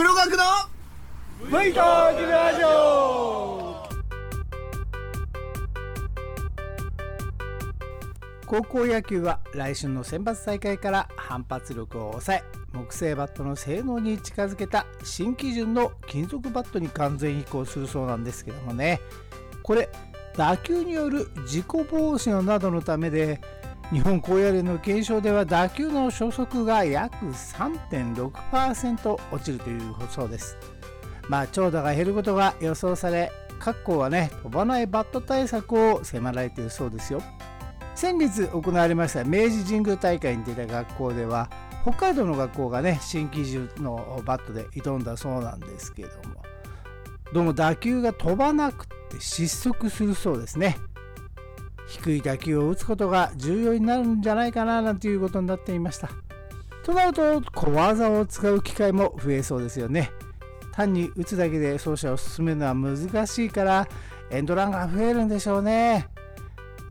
黒学の V トークラジオ高校野球は来春の選抜大会から反発力を抑え木製バットの性能に近づけた新基準の金属バットに完全移行するそうなんですけどもね。これ打球による事故防止などのためで日本高野連の検証では打球の初速が約3.6%落ちるというそうです。まあ長打が減ることが予想され各校はね飛ばないバット対策を迫られているそうですよ。先月行われました明治神宮大会に出た学校では北海道の学校がね新基準のバットで挑んだそうなんですけどもどうも打球が飛ばなくて失速するそうですね。低い打球を打つことが重要になるんじゃないかななんていうことになっていました。となると小技を使う機会も増えそうですよね。単に打つだけで走者を進めるのは難しいからエンドランが増えるんでしょうね。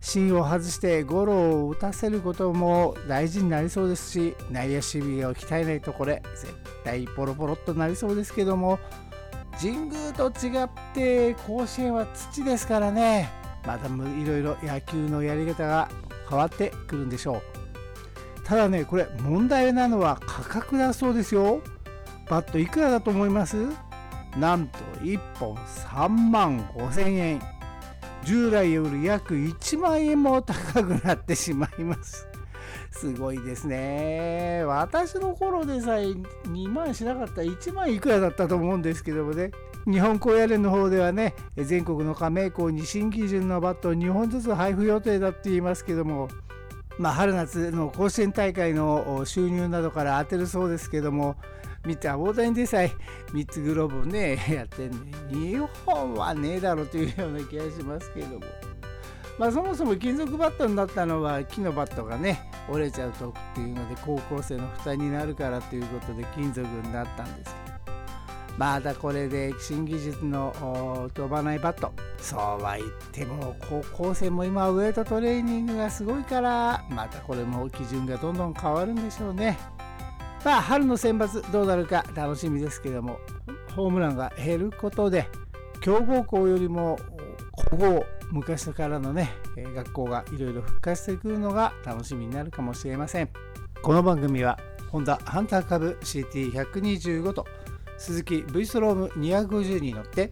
芯を外してゴロを打たせることも大事になりそうですし内野守備を鍛えないとこれ絶対ボロボロっとなりそうですけども神宮と違って甲子園は土ですからね。またいろいろ野球のやり方が変わってくるんでしょう。ただねこれ問題なのは価格だそうですよ。バットいくらだと思います？なんと1本3万5千円従来より約1万円も高くなってしまいます。すごいですね。私の頃でさえ2万しなかった。1万いくらだったと思うんですけどもね。日本高野連の方ではね全国の加盟校に新基準のバットを2本ずつ配布予定だって言いますけどもまあ、春夏の甲子園大会の収入などから当てるそうですけども見た大谷でさえ3つグローブね やってんね2本はねえだろというような気がしますけども。まあそもそも金属バットになったのは木のバットがね折れちゃうとっていうので高校生の負担になるからということで金属になったんですけど。まだこれで新技術の飛ばないバット。そうは言っても高校生も今ウエイトトレーニングがすごいからまたこれも基準がどんどん変わるんでしょうね。まあ春の選抜どうなるか楽しみですけどもホームランが減ることで強豪校よりも古豪昔からのね学校がいろいろ復活してくるのが楽しみになるかもしれません。この番組はホンダハンター株 CT125 と鈴木 V ストローム250に乗って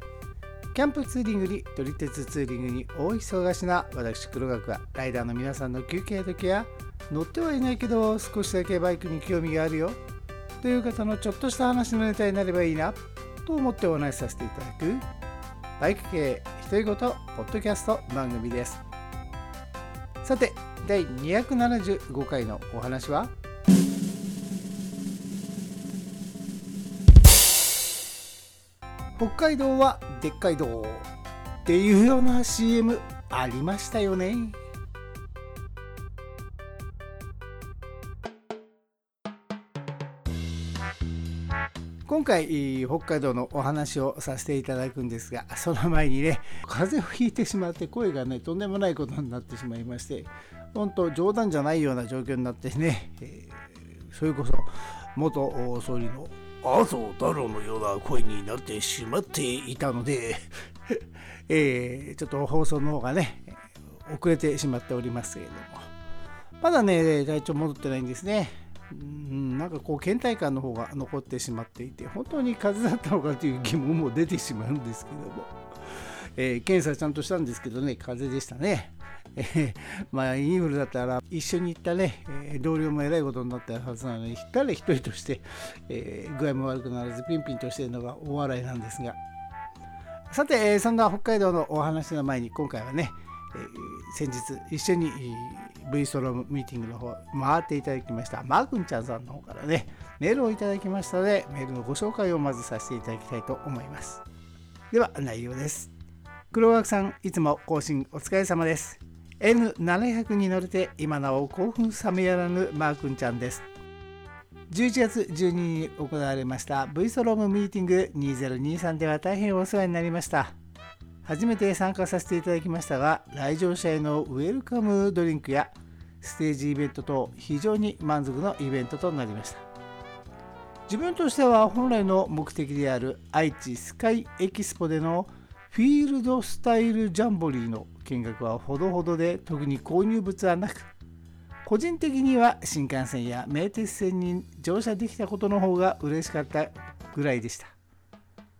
キャンプツーリングに撮り鉄ツーリングに大忙しな私黒学はライダーの皆さんの休憩時や乗ってはいないけど少しだけバイクに興味があるよ。という方のちょっとした話のネタになればいいなと思ってお話しさせていただく。バイク系独り言ポッドキャスト番組です。さて第275回のお話は？北海道はでっかい道っていうような CM ありましたよね。今回北海道のお話をさせていただくんですがその前にね風邪をひいてしまって声がねとんでもないことになってしまいまして本当冗談じゃないような状況になってね、えー、それこそ元総理の麻生太郎のような声になってしまっていたので えー、ちょっと放送の方がね遅れてしまっておりますけれども。まだね体調戻ってないんですね。うんなんかこう倦怠感の方が残ってしまっていて本当に風邪だったのかという疑問も出てしまうんですけども、えー、検査ちゃんとしたんですけどね風邪でしたね。え、まあインフルだったら一緒に行ったね、え、同僚もえらいことになったはずなのに誰一人として、え、具合も悪くならずピンピンとしているのがお笑いなんですが。さて、え、そんな北海道のお話の前に今回はね、え、先日一緒に V ストロームミーティングの方回っていただきましたマー君ちゃんさんの方からねメールをいただきましたのでメールのご紹介をまずさせていただきたいと思います。では内容です。黒枠さんいつも更新お疲れ様です。N700 に乗れて今なお興奮冷めやらぬマー君ちゃんです。11月12日に行われました V ストロームミーティング2023では大変お世話になりました。初めて参加させていただきましたが来場者へのウェルカムドリンクやステージイベントと非常に満足のイベントとなりました。自分としては本来の目的である愛知スカイエキスポでのフィールドスタイルジャンボリーの見学はほどほどで特に購入物はなく個人的には新幹線や名鉄線に乗車できたことの方が嬉しかったぐらいでした。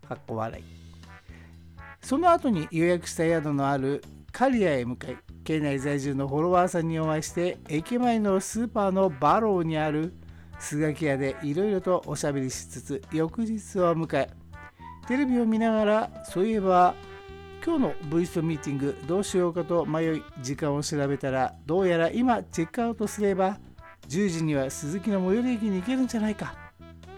かっこ笑い。その後に予約した宿のある刈谷へ向かい、県内在住のフォロワーさんにお会いして、駅前のスーパーのバローにあるスガキ屋でいろいろとおしゃべりしつつ、翌日を迎え、テレビを見ながら、そういえば今日の V ストミーティングどうしようかと迷い時間を調べたらどうやら今チェックアウトすれば10時には鈴木の最寄り駅に行けるんじゃないか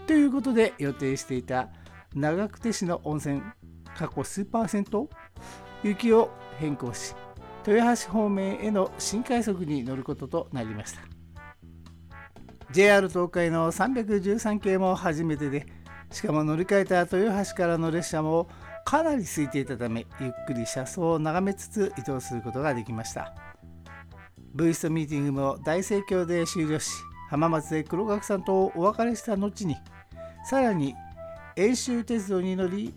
ということで予定していた長久手市の温泉過去数パーセント雪を変更し豊橋方面への新快速に乗ることとなりました。JR 東海の313系も初めてでしかも乗り換えた豊橋からの列車もかなり空いていたためゆっくり車窓を眺めつつ移動することができました。V ストミーティングも大盛況で終了し浜松で黒岳さんとお別れした後に。さらに遠州鉄道に乗り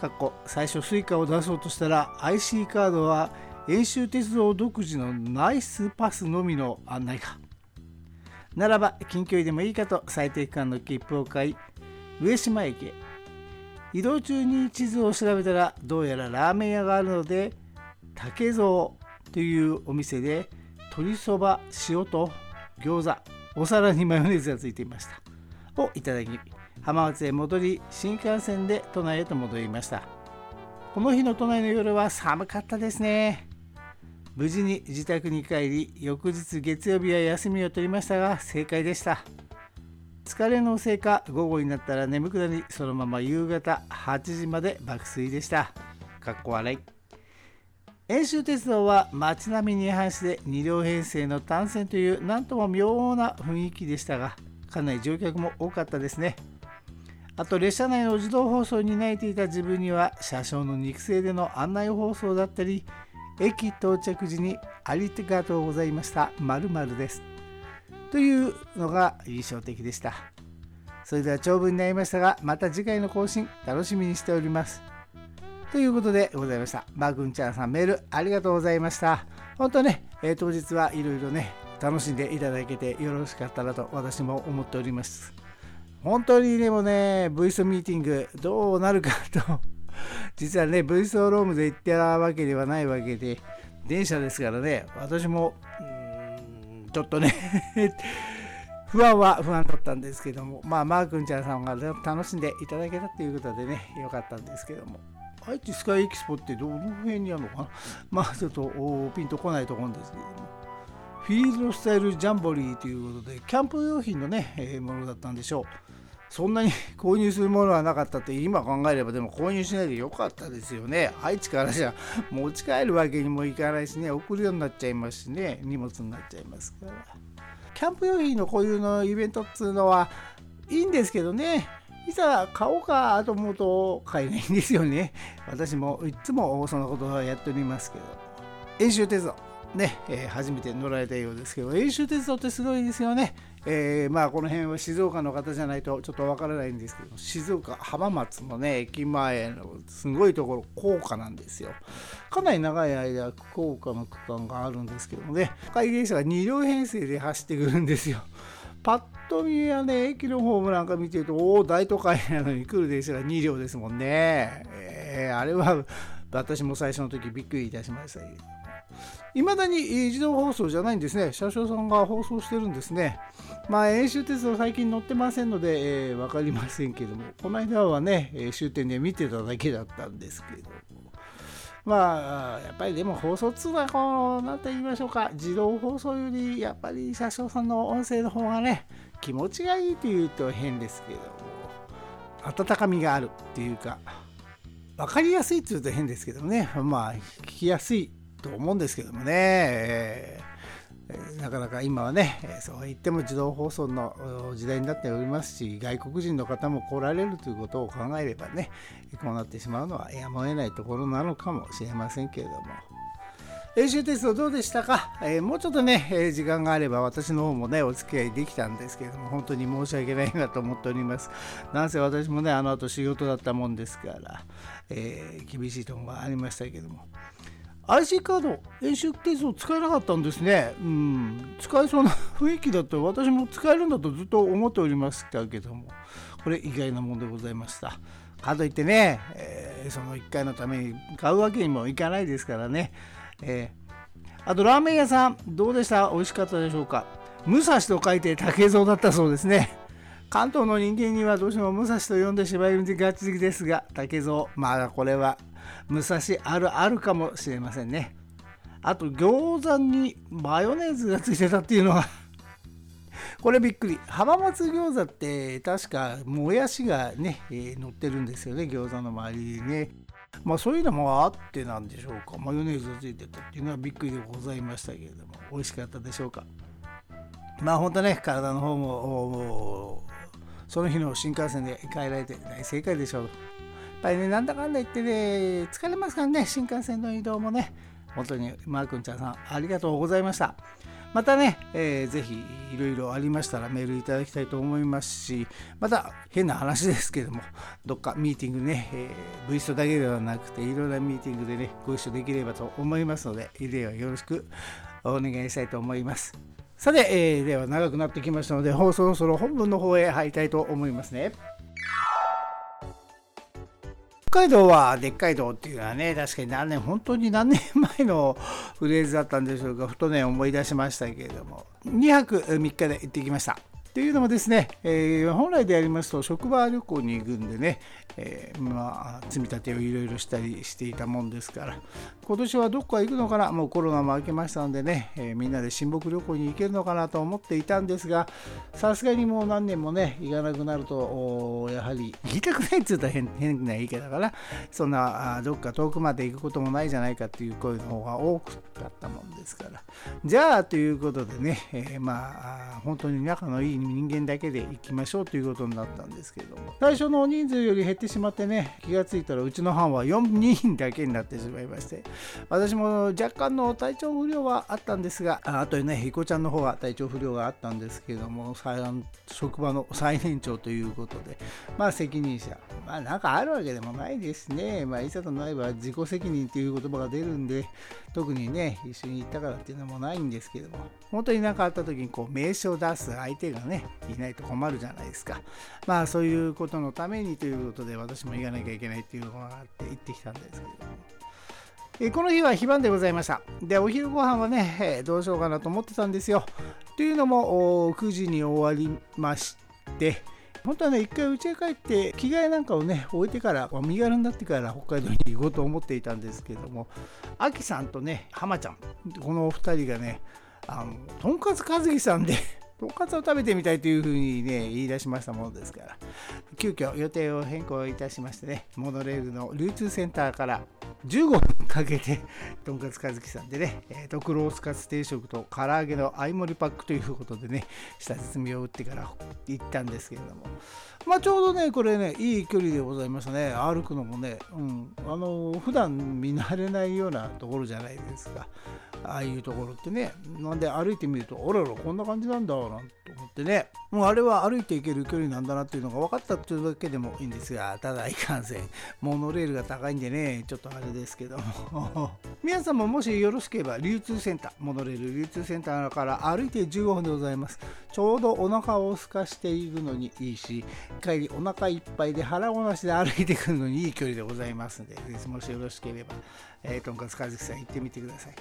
かっこ最初 Suica を出そうとしたら IC カードは遠州鉄道独自のナイスパスのみの案内が。ならば近距離でもいいかと最低区間の切符を買い上島駅へ。移動中に地図を調べたらどうやらラーメン屋があるので竹蔵というお店で鶏そば塩と餃子お皿にマヨネーズがついていました。をいただき浜松へ戻り新幹線で都内へと戻りました。この日の都内の夜は寒かったですね。無事に自宅に帰り翌日月曜日は休みを取りましたが正解でした。疲れのせいか午後になったら眠くなりそのまま夕方8時まで爆睡でした。かっこ笑い。遠州鉄道は街並みに反して2両編成の単線という何とも妙な雰囲気でしたがかなり乗客も多かったですね。あと列車内の自動放送に泣いていた自分には車掌の肉声での案内放送だったり駅到着時にありがとうございましたですというのが印象的でした。それでは長文になりましたがまた次回の更新楽しみにしております。ということでございました。マー君ちゃんさんメールありがとうございました。本当ね、えー、当日はいろいろね楽しんでいただけてよろしかったらと私も思っております。本当にでもね V ストミーティングどうなるかと。実はね V ストロームで行ってたわけではないわけで電車ですからね私も、うんちょっとね 不安は不安だったんですけども、まあ、マー君ちゃんさんが楽しんでいただけたということでね、よかったんですけども。愛知スカイエキスポってどの辺にあるのかな？まあちょっとピンとこないと思うんですけども。フィールドスタイルジャンボリーということで、キャンプ用品のね、え、ものだったんでしょう。そんなに購入するものはなかったって今考えればでも購入しないでよかったですよね。愛知からじゃ持ち帰るわけにもいかないしね。送るようになっちゃいますしね。荷物になっちゃいますから。キャンプ用品のこういうのイベントっつうのはいいんですけどね。いざ買おうかと思うと買えないんですよね。私もいつもそのことはやっておりますけど。演習鉄道。ね、えー、初めて乗られたようですけど演習鉄道ってすごいですよね。えー、まあこの辺は静岡の方じゃないとちょっとわからないんですけど静岡浜松のね駅前のすごいところ高架なんですよ。かなり長い間高架の区間があるんですけどもね海電車が2両編成で走ってくるんですよ。パッと見はね駅のホームなんか見てるとおお大都会なのに来る電車が2両ですもんね、えー、あれは私も最初の時びっくりいたしましたいまだに自動放送じゃないんですね。車掌さんが放送してるんですね。まあ、演習鉄道最近乗ってませんので、えー、分かりませんけども、この間はね、終点で見てただけだったんですけども。まあ、やっぱりでも放送通はこう、なんと言いましょうか、自動放送より、やっぱり車掌さんの音声の方がね、気持ちがいいというと変ですけども、温かみがあるっていうか、分かりやすいっていうと変ですけどね、まあ、聞きやすいと思うんですけどもね、えー、なかなか今はね、そう言っても自動放送の時代になっておりますし、外国人の方も来られるということを考えればね、こうなってしまうのはやむを得ないところなのかもしれませんけれども、練習テストどうでしたか、えー、もうちょっとね、えー、時間があれば私の方もね、お付き合いできたんですけれども、本当に申し訳ないなと思っております。なんせ私もね、あの後仕事だったもんですから、えー、厳しいところがありましたけども。IC カード、演習テスト使えなかったんですね。うん、使えそうな雰囲気だと私も使えるんだとずっと思っておりましたけども、これ意外なもんでございました。かといってね、えー、その1回のために買うわけにもいかないですからね。えー、あとラーメン屋さんどうでした？美味しかったでしょうか？武蔵と書いて竹蔵だったそうですね関東の人間にはどうしても武蔵と呼んでしまいがちですが竹蔵まあこれは武蔵あるあるかもしれませんね。あと餃子にマヨネーズがついてたっていうのは これびっくり。浜松餃子って確かもやしがね、えー、乗ってるんですよね。餃子の周りにね。まあそういうのもあってなんでしょうか。マヨネーズがついてたっていうのはびっくりでございましたけれども。美味しかったでしょうか。まあ本当ね体の方もその日の新幹線で帰られて大正解でしょう。ぱりねなんだかんだ言ってね疲れますからね新幹線の移動もね本当にマー君ちゃんさんありがとうございましたまたね、えー、ぜひいろいろありましたらメールいただきたいと思いますし、また変な話ですけども、どっかミーティングね、えー、V ストだけではなくて、いろんなミーティングでね、ご一緒できればと思いますのでい、ではよろしくお願いしたいと思います。さて、えー、では長くなってきましたので、そろそろ本文の方へ入りたいと思いますね。海道はでっかい道っていうのはね、確かに何年、本当に何年前のフレーズだったんでしょうか、ふとね、思い出しましたけれども、2泊3日で行ってきました。というのもですね、えー、本来でありますと職場旅行に行くんでね、えー、まあ、積み立てをいろいろしたりしていたもんですから今年はどこか行くのかなもうコロナも明けましたのでね、えー、みんなで親睦旅行に行けるのかなと思っていたんですがさすがにもう何年もね行かなくなるとやはり行きたくないって言ったら変変な言い方からそんなどっか遠くまで行くこともないじゃないかっていう声の方が多かったもんですから。じゃあということでね、え、まあ本当に仲のいい人間だけで行きましょうということになったんですけれども最初の人数より減ってしまってね気がついたらうちの班は4人だけになってしまいまして私も若干の体調不良はあったんですがあとねひこちゃんの方は体調不良があったんですけども職場の最年長ということでまあ責任者まあなんかあるわけでもないですね。まあいざとなれば自己責任っていう言葉が出るんで特にね一緒に行ったからっていうのもないんですけども本当に何かあった時にこう名称を出す相手がねねいないと困るじゃないですかまあそういうことのためにということで私も行かなきゃいけないっていうのがあって行ってきたんですけどもえこの日は非番でございました。で、お昼ご飯はね、えどうしようかなと思ってたんですよ。というのも、9時に終わりまして、本当はね、一回家へ帰って着替えなんかをね、置いてから、身軽になってから北海道に行こうと思っていたんですけども、アキさんとね、浜ちゃん、このお二人がね、あの、とんかつ和樹さんでとんかつを食べてみたいというふうにね、言い出しましたものですから、急遽予定を変更いたしましてね、モノレールの流通センターから15分かけて、とんかつ和樹さんでね、えー、とクロースカツ定食と唐揚げの相盛りパックということでね、下包みを打ってから行ったんですけれども、まあちょうどね、これね、いい距離でございますね。歩くのもね、うん、あの、普段見慣れないようなところじゃないですか。ああいうところってねなんで歩いてみるとあららこんな感じなんだなんて思ってね。もうあれは歩いていける距離なんだなっていうのが分かったというだけでもいいんですがただいかんせん。モノレールが高いんでねちょっとあれですけども。皆さんももしよろしければ流通センターモノレール流通センターから歩いて15分でございます。ちょうどお腹を空かしているのにいいし帰りお腹いっぱいで腹ごなしで歩いてくるのにいい距離でございますのでもしよろしければ、えー、とんかつかずきさん行ってみてください。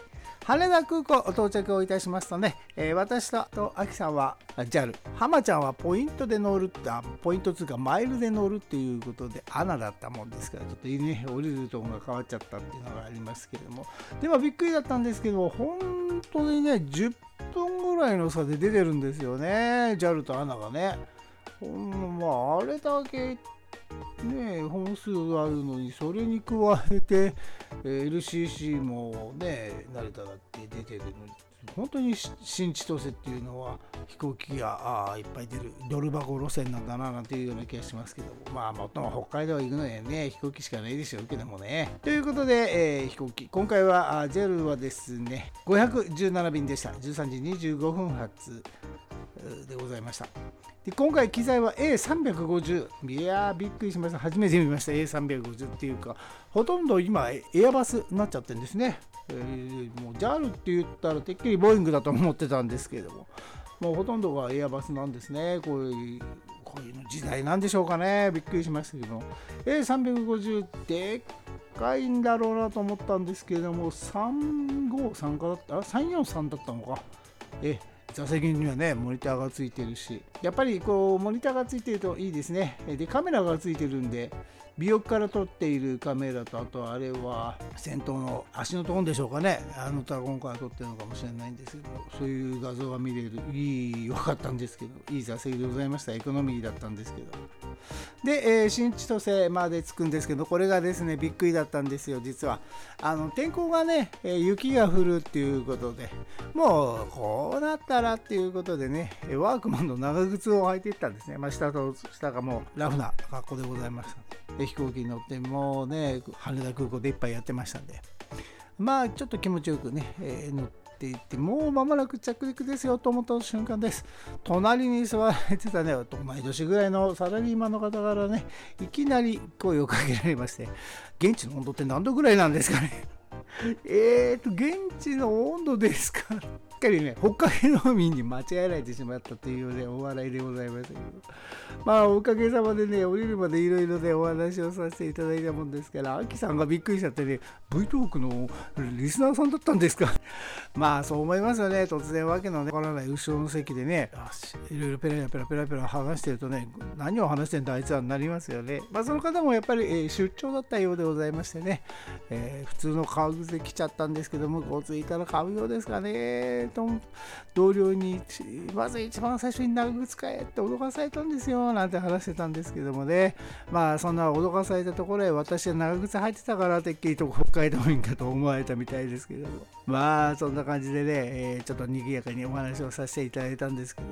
羽田空港到着をいたしますとね、えー、私とアキさんはは JAL、浜ちゃんはポイントで乗るって、ポイントつうかマイルで乗るっていうことで、アナだったもんですから、ちょっとね、降りるところが変わっちゃったっていうのがありますけれども、でもびっくりだったんですけど、本当にね、10分ぐらいの差で出てるんですよね、JAL とアナがね。ほんまあ、あれだけね、本数があるのにそれに加えて、LCC もね成田だって出てるのに。本当に新千歳っていうのは飛行機があいっぱい出るドル箱路線なんだななんていうような気がしますけどまあもっとも北海道行くのにね飛行機しかないでしょうけどもね。ということで、えー、飛行機今回はジェルはですね517便でした。13時25分発。でございました。で今回機材は A350 いやーびっくりしました。初めて見ました。A350 っていうかほとんど今エアバスになっちゃってるんですね、えー、もう JAL って言ったらてっきりボーイングだと思ってたんですけれども。もうほとんどがエアバスなんですね。こういうこういう時代なんでしょうかね。びっくりしましたけど。A350 でっかいんだろうなと思ったんですけれども353かだった？343だったのか。え座席にはねモニターがついてるしやっぱりこうモニターがついてるといいですね。でカメラがついてるんで尾翼から撮っているカメラとあとあれは先頭の足のところでしょうかね。あのタゴンから撮ってるのかもしれないんですけどそういう画像が見れる。いい良かったんですけどいい座席でございました。エコノミーだったんですけど。で、えー、新千歳まで着くんですけどこれがですねびっくりだったんですよ実は。あの天候がね、え、雪が降るっていうことでもうこうなったらっていうことでねワークマンの長靴を履いていったんですね、まあ、下と下がもうラフな格好でございました。で飛行機に乗ってもうね羽田空港でいっぱいやってましたんで。まあちょっと気持ちよくね、えー、乗ってっていってもう間もなく着陸ですよと思った瞬間です。隣に座られてたね同い年ぐらいのサラリーマンの方からねいきなり声をかけられまして現地の温度って何度ぐらいなんですかね。えーと現地の温度ですか。っかりね、北海道民に間違えられてしまったというね、お笑いでございましたけど、まあ、おかげさまでね、降りるまでいろいろね、お話をさせていただいたもんですから、アキさんがびっくりしちゃってね、V トークのリスナーさんだったんですか？まあ、そう思いますよね、突然わけのね、わからない後ろの席でね、いろいろペラペラペラペラ話してるとね、何を話してんだ、あいつはなりますよね。まあ、その方もやっぱり、えー、出張だったようでございましてね、えー、普通の革靴で来ちゃったんですけども、ごついたら買うようですかね。と同僚にまず一番最初に長靴買えって脅かされたんですよなんて話してたんですけどもね。まあそんな脅かされたところへ私は長靴履いてたからてっきりと北海道民かと思われたみたいですけども。まあそんな感じでね、えー、ちょっと賑やかにお話をさせていただいたんですけど。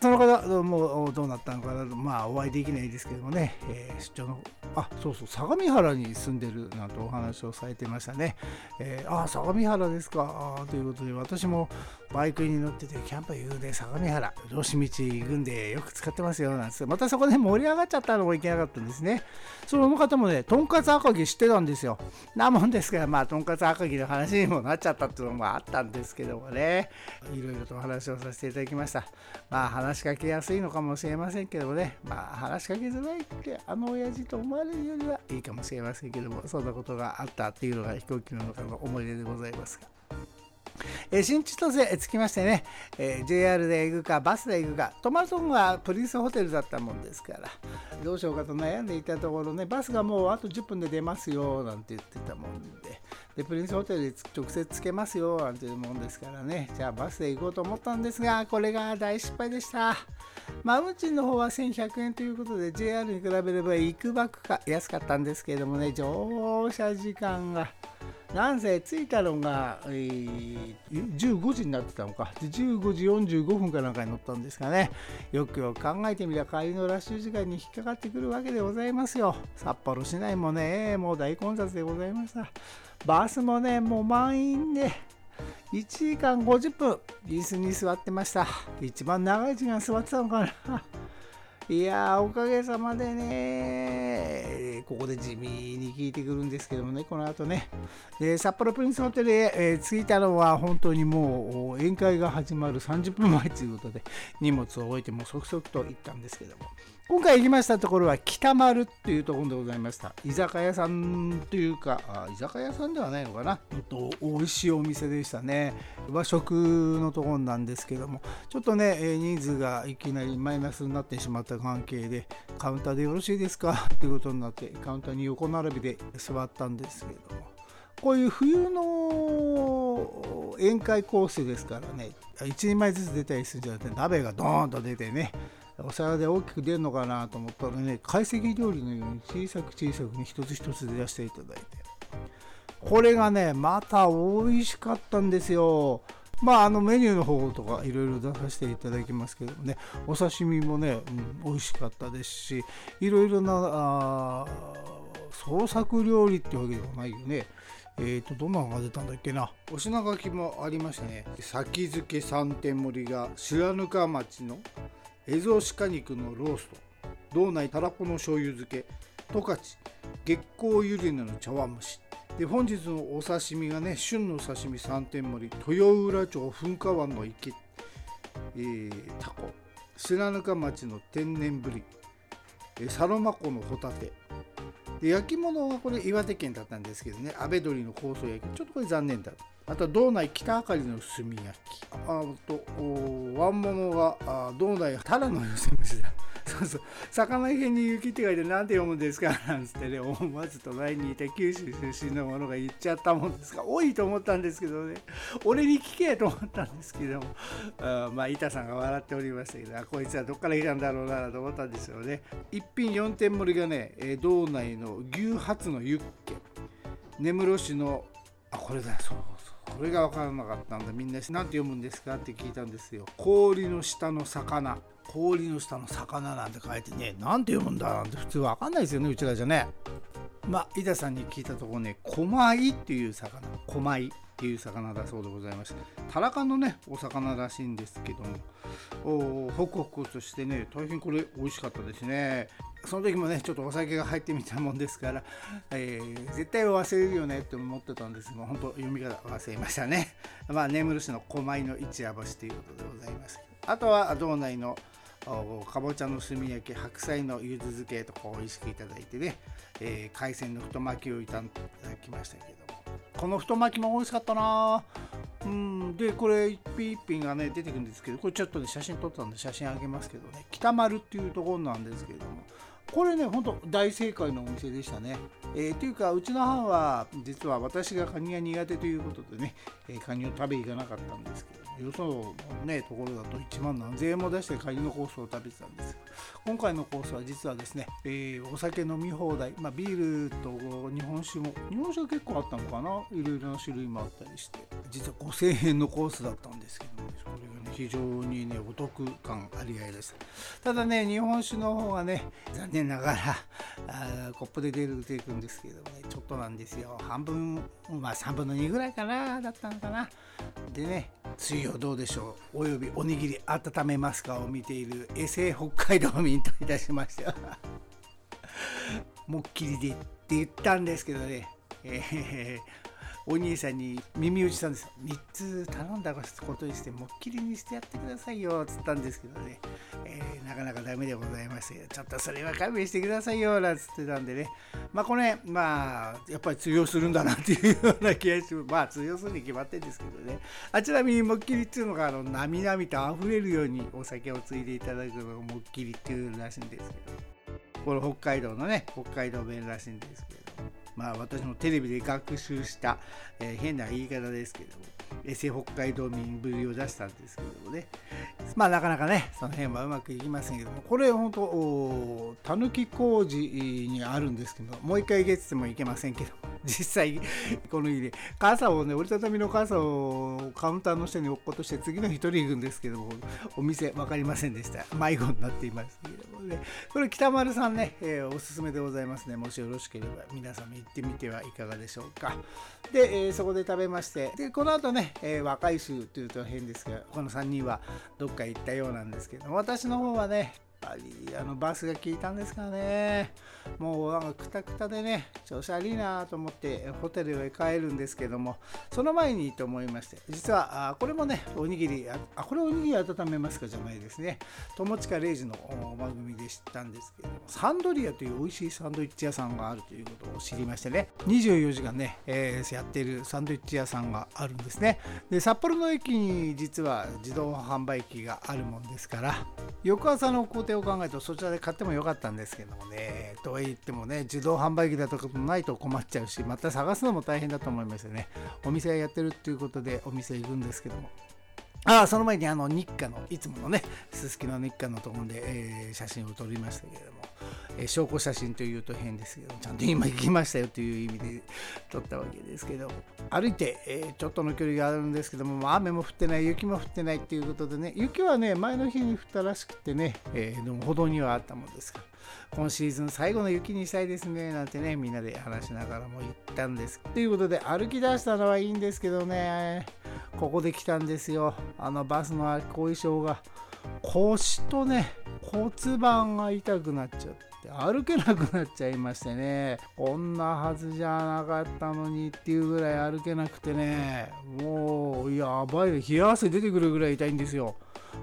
その方もどうなったのかなとまあお会いできないですけどもね、えー、出張のあそうそう相模原に住んでるなんてお話をされてましたね、えー、あ相模原ですか。ということで私もバイクに乗っててキャンプ言うで相模原。漁師道行くんでよく使ってますよなんて。またそこで盛り上がっちゃったのもいけなかったんですね。その方もねとんかつ赤城知ってたんですよ。なもんですからまあとんかつ赤城の話にもなっちゃったっていうのもあったんですけどもね。いろいろとお話をさせていただきました。まあ話しかけやすいのかもしれませんけどもね。まあ話しかけづらいってあの親父と思われるよりはいいかもしれませんけどもそんなことがあったっていうのが飛行機の中の思い出でございますが。えー、新千歳着きましてね、えー、JR で行くかバスで行くか泊まるとこがプリンスホテルだったもんですからどうしようかと悩んでいたところねバスがもうあと10分で出ますよなんて言ってたもんででプリンスホテルで直接つけますよなんていうもんですからね。じゃあバスで行こうと思ったんですがこれが大失敗でした。まあ運賃の方は1100円ということで JR に比べればいくばくか安かったんですけれどもね乗車時間がなんせ着いたのが、えー、15時になってたのか。15時45分かなんかに乗ったんですかね。よくよく考えてみりゃ帰りのラッシュ時間に引っかかってくるわけでございますよ。札幌市内もねもう大混雑でございました。バスもねもう満員で1時間50分椅子に座ってました。一番長い時間座ってたのかな。いやおかげさまでね、ここで地味に聞いてくるんですけどもね、この後ね。で、札幌プリンスホテルへ、えー、着いたのは本当にもう宴会が始まる30分前ということで、荷物を置いてもう即々と行ったんですけども。今回行きましたところは北丸っていうところでございました。居酒屋さんというか居酒屋さんではないのかな。っと美味しいお店でしたね。和食のところなんですけども。ちょっとね人数がいきなりマイナスになってしまった関係でカウンターでよろしいですか？っていうことになってカウンターに横並びで座ったんですけども。こういう冬の宴会コースですからね。1人前ずつ出たりするんじゃなくて鍋がドーンと出てね。お皿で大きく出るのかなと思ったらね懐石料理のように小さく小さくに一つ一つ出していただいて。これがねまた美味しかったんですよ。まああのメニューの方とかいろいろ出させていただきますけどもねお刺身もね、うん、美味しかったですしいろいろな創作料理ってわけでもないよね。えーと、どんなのが出たんだっけな。お品書きもありましたね先付け3点盛りが白糠町の蝦夷鹿肉のロースト道内たらこの醤油漬け十勝月光ゆり根の茶碗蒸し。で本日のお刺身がね旬の刺身3点盛り豊浦町噴火湾の池、えー、タコ。白糠町の天然ぶりサロマ湖のホタテ。で焼き物はこれ岩手県だったんですけどね。阿部鶏の香草焼き。ちょっとこれ残念だ。あとは道内北あかりの炭焼き。あとワンモノが道内タラの寄せ飯だ。そうそう。魚へに雪って書いて何て読むんですかなんつってね思わず隣にいた九州出身の者が言っちゃったもんですが多いと思ったんですけどね。俺に聞けと思ったんですけども。あまあ板さんが笑っておりましたけどこいつはどっから来たんだろうなと思ったんですよね。一品4点盛りがね道内の牛ハツのユッケ。根室市のあこれだ。そうそう。これが分からなかったんだ。みんな何て読むんですかって聞いたんですよ。氷の下の魚。氷の下の魚なんて書いてね何て読むんだなんて普通分かんないですよねうちらじゃね。まあ井田さんに聞いたところね狛イっていう魚狛イっていう魚だそうでございましてタラカのねお魚らしいんですけどもおホクホクとしてね大変これ美味しかったですね。その時もねちょっとお酒が入ってみたもんですから、えー、絶対忘れるよねって思ってたんですが本当読み方忘れましたね。まあ根室市の狛江の一夜干しということでございます。あとは道内のかぼちゃの炭焼き白菜のゆず漬けとかおいしくいただいてね、えー、海鮮の太巻きをいただきましたけども。この太巻きも美味しかったな。うん。でこれ一品一品がね出てくるんですけどこれちょっとね写真撮ったんで写真あげますけどね。北丸っていうところなんですけれども。これねほんと大正解のお店でしたね。えー、というかうちの母は実は私がカニが苦手ということでね、えー、カニを食べに行かなかったんですけどよそのねところだと1万何千円も出してカニのコースを食べてたんです今回のコースは実はですね、えー、お酒飲み放題、まあ、ビールと日本酒も日本酒は結構あったのかな？いろいろな種類もあったりして実は5000円のコースだったんですけども、ね非常にねお得感ありありです。ただね日本酒の方がね残念ながらあコップで出る出てくんですけどねちょっとなんですよ。半分まあ3分の2ぐらいかなだったのかな。でね水曜どうでしょう。およびおにぎり温めますかを見ている衛星北海道民といたしましては もっきりでって言ったんですけどね、えーお兄さんに耳打ちしたんです。よ3つ頼んだことにしてもっきりにしてやってくださいよっつったんですけどね、えー、なかなかダメでございましてちょっとそれは勘弁してくださいよなんつってたんでね。まあこれまあやっぱり通用するんだなっていうような気がしてまあ通用するに決まってるんですけどね。あちなみにもっきりっていうのがあのなみなみと溢れるようにお酒をついでいただくのがもっきりっていうらしいんですけど。これ北海道のね北海道弁らしいんですけど。まあ私もテレビで学習した、えー、変な言い方ですけどもエセ北海道民ぶりを出したんですけどもね。まあなかなかねその辺はうまくいきませんけどもこれ本当たぬき工事にあるんですけどもう一回行けてもいけませんけど実際この家で傘をね折りたたみの傘をカウンターの下に置くことして次の日取り行くんですけどもお店分かりませんでした。迷子になっていましたけども。でこれ北丸さんね、えー、おすすめでございますね。もしよろしければ皆さんも行ってみてはいかがでしょうか。で、えー、そこで食べましてでこの後ね、えー、若い衆というと変ですがこの3人はどっか行ったようなんですけど私の方はねぱりあのバスが効いたんですかね。もうなんかくたくたでね調子悪いなと思ってホテルへ帰るんですけどもその前にと思いまして実はあこれもねおにぎりあこれおにぎり温めますかじゃないですね。友近礼二の番組で知ったんですけどもサンドリアという美味しいサンドイッチ屋さんがあるということを知りましてね。24時間ね、えー、やっているサンドイッチ屋さんがあるんですね。で札幌の駅に実は自動販売機があるもんですから翌朝の工程を考えるとそちらで買ってもよかったんですけどもね。とは言ってもね自動販売機だとかもないと困っちゃうしまた探すのも大変だと思いますよね。お店やってるっていうことでお店行くんですけども。あその前にあの日課のいつものねすすきの日課のところで、えー、写真を撮りましたけれども、えー、証拠写真というと変ですけどちゃんと今行きましたよという意味で撮ったわけですけど歩いて、えー、ちょっとの距離があるんですけども雨も降ってない雪も降ってないっていうことでね雪はね前の日に降ったらしくてね、えー、でも歩道にはあったもんですから。今シーズン最後の雪にしたいですねなんてねみんなで話しながらも言ったんです。ということで歩き出したのはいいんですけどね。ここで来たんですよ。あのバスの後遺症が腰とね骨盤が痛くなっちゃって歩けなくなっちゃいましてね。こんなはずじゃなかったのにっていうぐらい歩けなくてね。もうやばい冷や汗出てくるぐらい痛いんですよ。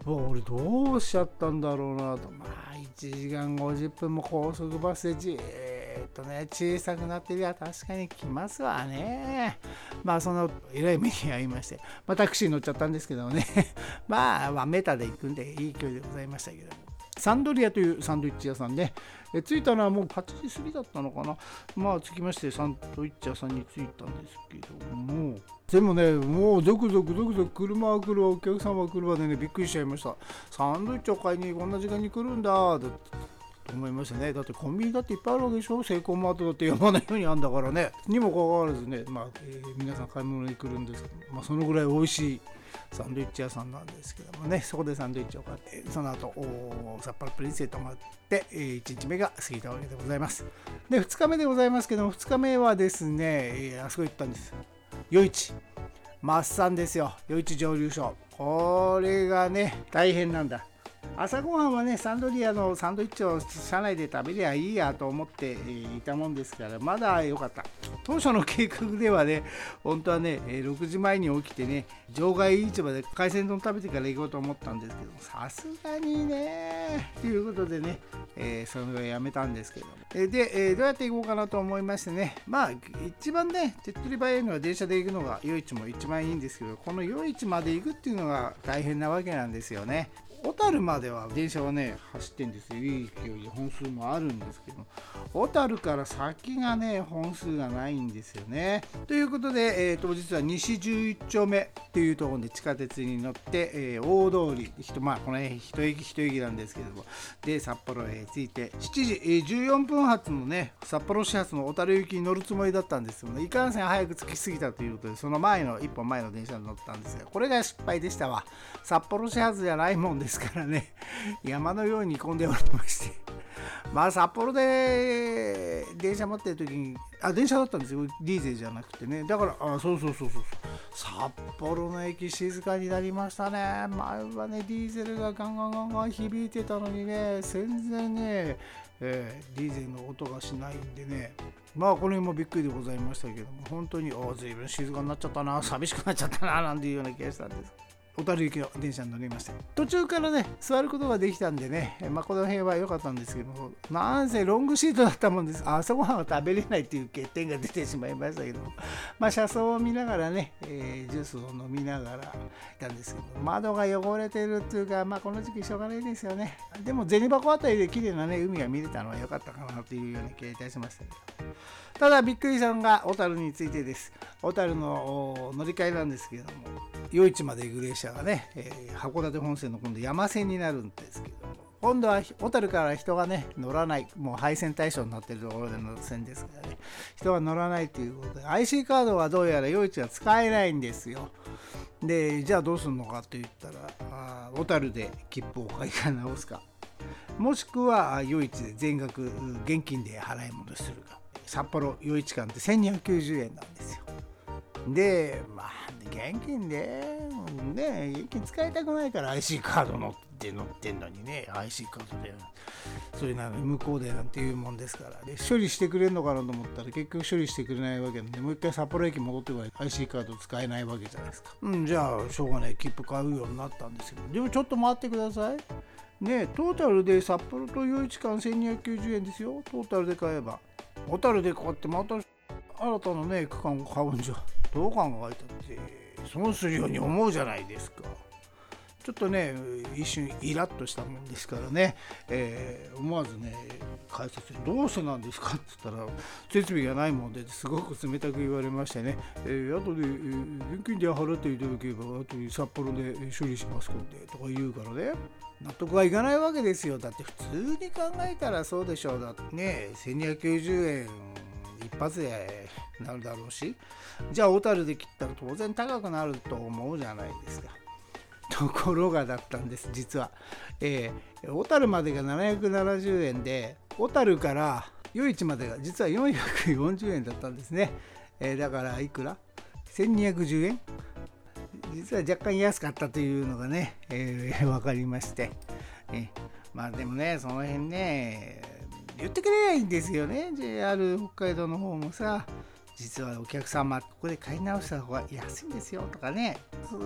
俺どうしちゃったんだろうなと。まあ1時間50分も高速バスでじーっとね小さくなってりゃ確かに来ますわね。まあそのえらい目に遭いまして、まあ、タクシーに乗っちゃったんですけどね。まあ、まあ、メタで行くんでいい距離でございましたけど。もサンドリアというサンドイッチ屋さんね、え着いたのはもう8時過ぎだったのかな。まあ着きましてサンドイッチ屋さんに着いたんですけども、でもね、もうゾクゾクゾクゾク車が来るお客様が来るまでね、びっくりしちゃいました。サンドイッチを買いにこんな時間に来るんだと思いましたね。だってコンビニだっていっぱいあるわけでしょセイコーマートだって山のようにあんだからね。にもかかわらずね、まあ、えー、皆さん買い物に来るんですけど、まあそのぐらい美味しいサンドイッチ屋さんなんですけどもねそこでサンドイッチを買ってその後札幌プリンスへ泊まって1日目が過ぎたわけでございますで2日目でございますけども2日目はですねあそこ行ったんです余市マッサンですよ。余市蒸留所。これがね大変なんだ。朝ごはんはねサンドリアのサンドイッチを車内で食べりゃいいやと思っていたもんですからまだ良かった。当初の計画ではね本当はね6時前に起きてね場外市場で海鮮丼食べてから行こうと思ったんですけどさすがにねということでね、えー、それはやめたんですけどで、えー、どうやって行こうかなと思いましてねまあ一番ね手っ取り早いのは電車で行くのが夜市も一番いいんですけどこの夜市まで行くっていうのが大変なわけなんですよね。小樽までは電車はね走ってんですよ。いい勢いで本数もあるんですけど。小樽から先がね本数がないんですよね。ということで、えー、当日は西11丁目っていうところで地下鉄に乗って、えー、大通りまあこの辺一駅一駅なんですけども。で札幌へ着いて7時、えー、14分発のね札幌始発の小樽行きに乗るつもりだったんですけど、ね、いかんせん早く着きすぎたということでその前の一本前の電車に乗ったんですがこれが失敗でしたわ。札幌始発じゃないもんです。ですからね。山のように混んでおりまして。まあ札幌で電車待ってる時にあ電車だったんですよ。ディーゼルじゃなくてね。だからあそうそうそうそう。札幌の駅静かになりましたね。前はねディーゼルがガンガンガンガン響いてたのにね全然ね、えー、ディーゼルの音がしないんでね。まあこの辺もびっくりでございましたけども本当にああ随分静かになっちゃったな寂しくなっちゃったななんていうような気がしたんです。小樽行きの電車に乗りまして。途中からね座ることができたんでね、まあ、この辺は良かったんですけどもなんせロングシートだったもんです。朝ごはんは食べれないっていう欠点が出てしまいましたけどまあ車窓を見ながらね、えー、ジュースを飲みながらいたんですけど窓が汚れてるっていうかまあこの時期しょうがないですよね。でも銭箱あたりで綺麗なね海が見れたのは良かったかなというような気がいたしましたけどただびっくりしたのが小樽についてです。小樽の乗り換えなんですけども余市まで行く列車がね、えー、函館本線の今度山線になるんですけど今度は小樽から人がね乗らないもう廃線対象になってるところでの線ですからね人が乗らないということで IC カードはどうやら余市は使えないんですよ。でじゃあどうするのかって言ったら小樽で切符を買い替え直すか。もしくは余市で全額現金で払い戻しするか。札幌余市間って1290円なんですよ。でまあ現金でね現金使いたくないから IC カード乗って乗ってんのにね IC カードでそれなのに向こうでなんていうもんですから。で処理してくれるのかなと思ったら結局処理してくれないわけなんでもう一回札幌駅戻ってこない IC カード使えないわけじゃないですか。うんじゃあしょうがない。切符買うようになったんですけど。でもちょっと待ってください。ねトータルで札幌と余市間1290円ですよ。トータルで買えば。小樽で買ってまた新たなね区間を買うんじゃ。どう考えたって損するように思うじゃないですか。ちょっとね一瞬イラッとしたもんですからね、えー、思わずね解説に「どうしてなんですか?」って言ったら設備がないもんですごく冷たく言われましてね「えー、後で、えー、現金で払っていただければ後で札幌で処理しますんで」とか言うからね。納得はいかないわけですよ。だって普通に考えたらそうでしょう。だってね1290円一発でなるだろうし。じゃあ小樽で切ったら当然高くなると思うじゃないですか。ところがだったんです実は、えー、小樽までが770円で小樽から余市までが実は440円だったんですね、えー、だからいくら？1210円？実は若干安かったというのがね、えー、分かりまして、えー、まあでもねその辺ね言ってくれないんですよね。JR 北海道の方もさ。実はお客様ここで買い直した方が安いんですよとかね。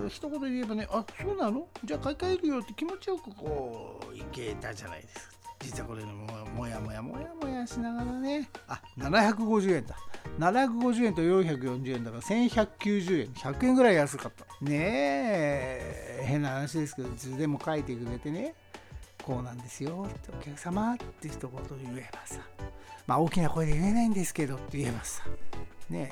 一言で言えばねあそうなの？じゃあ買い替えるよって気持ちよくこういけたじゃないですか。実はこれももやもやもやもやしながらね。あ750円だ。750円と440円だから1190円。100円ぐらい安かった。ねえ。変な話ですけど図でも書いてくれてね。こうなんですよ。ってお客様って一言言えばさ。まあ大きな声で言えないんですけどって言えばさ。ね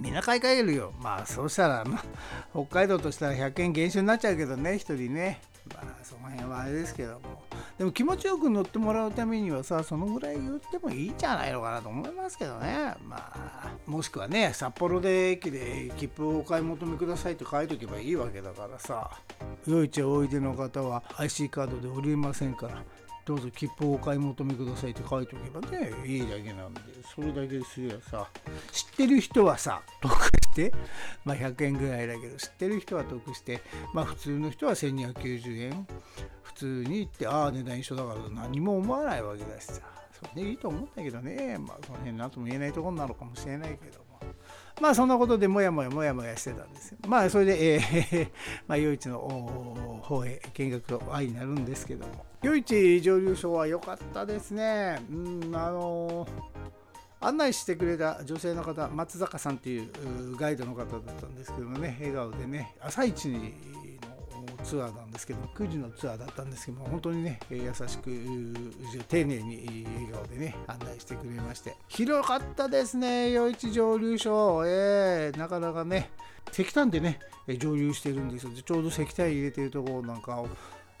みんな買い替えるよ。まあそうしたら、まあ、北海道としたら100円減収になっちゃうけどね1人ね。まあその辺はあれですけども。でも気持ちよく乗ってもらうためにはさそのぐらい言ってもいいんじゃないのかなと思いますけどね。まあもしくはね札幌で駅で切符をお買い求めくださいって書いとけばいいわけだからさ。夜市おいでの方は IC カードで降りませんからどうぞ切符をお買い求めくださいって書いておけばねいいだけなんでそれだけですよさ。知ってる人はさ得してまあ100円ぐらいだけど知ってる人は得してまあ普通の人は1290円。普通に言ってああ値段一緒だから何も思わないわけだしさ。それでいいと思うんだけどね。まあその辺何とも言えないところなのかもしれないけどまあそんなことでもやもやもやもやしてたんですよ。まあそれで、えー、まあ余市の方へ見学と愛になるんですけども。夜市蒸留所は良かったですね。うんあの案内してくれた女性の方松坂さんっていうガイドの方だったんですけどもね。笑顔でね朝一にツアーなんですけど9時のツアーだったんですけども本当にね優しく丁寧に笑顔でね案内してくれまして。広かったですね余市蒸留所、えー、なかなかね石炭でね蒸留してるんですよ。ちょうど石炭入れてるところなんかを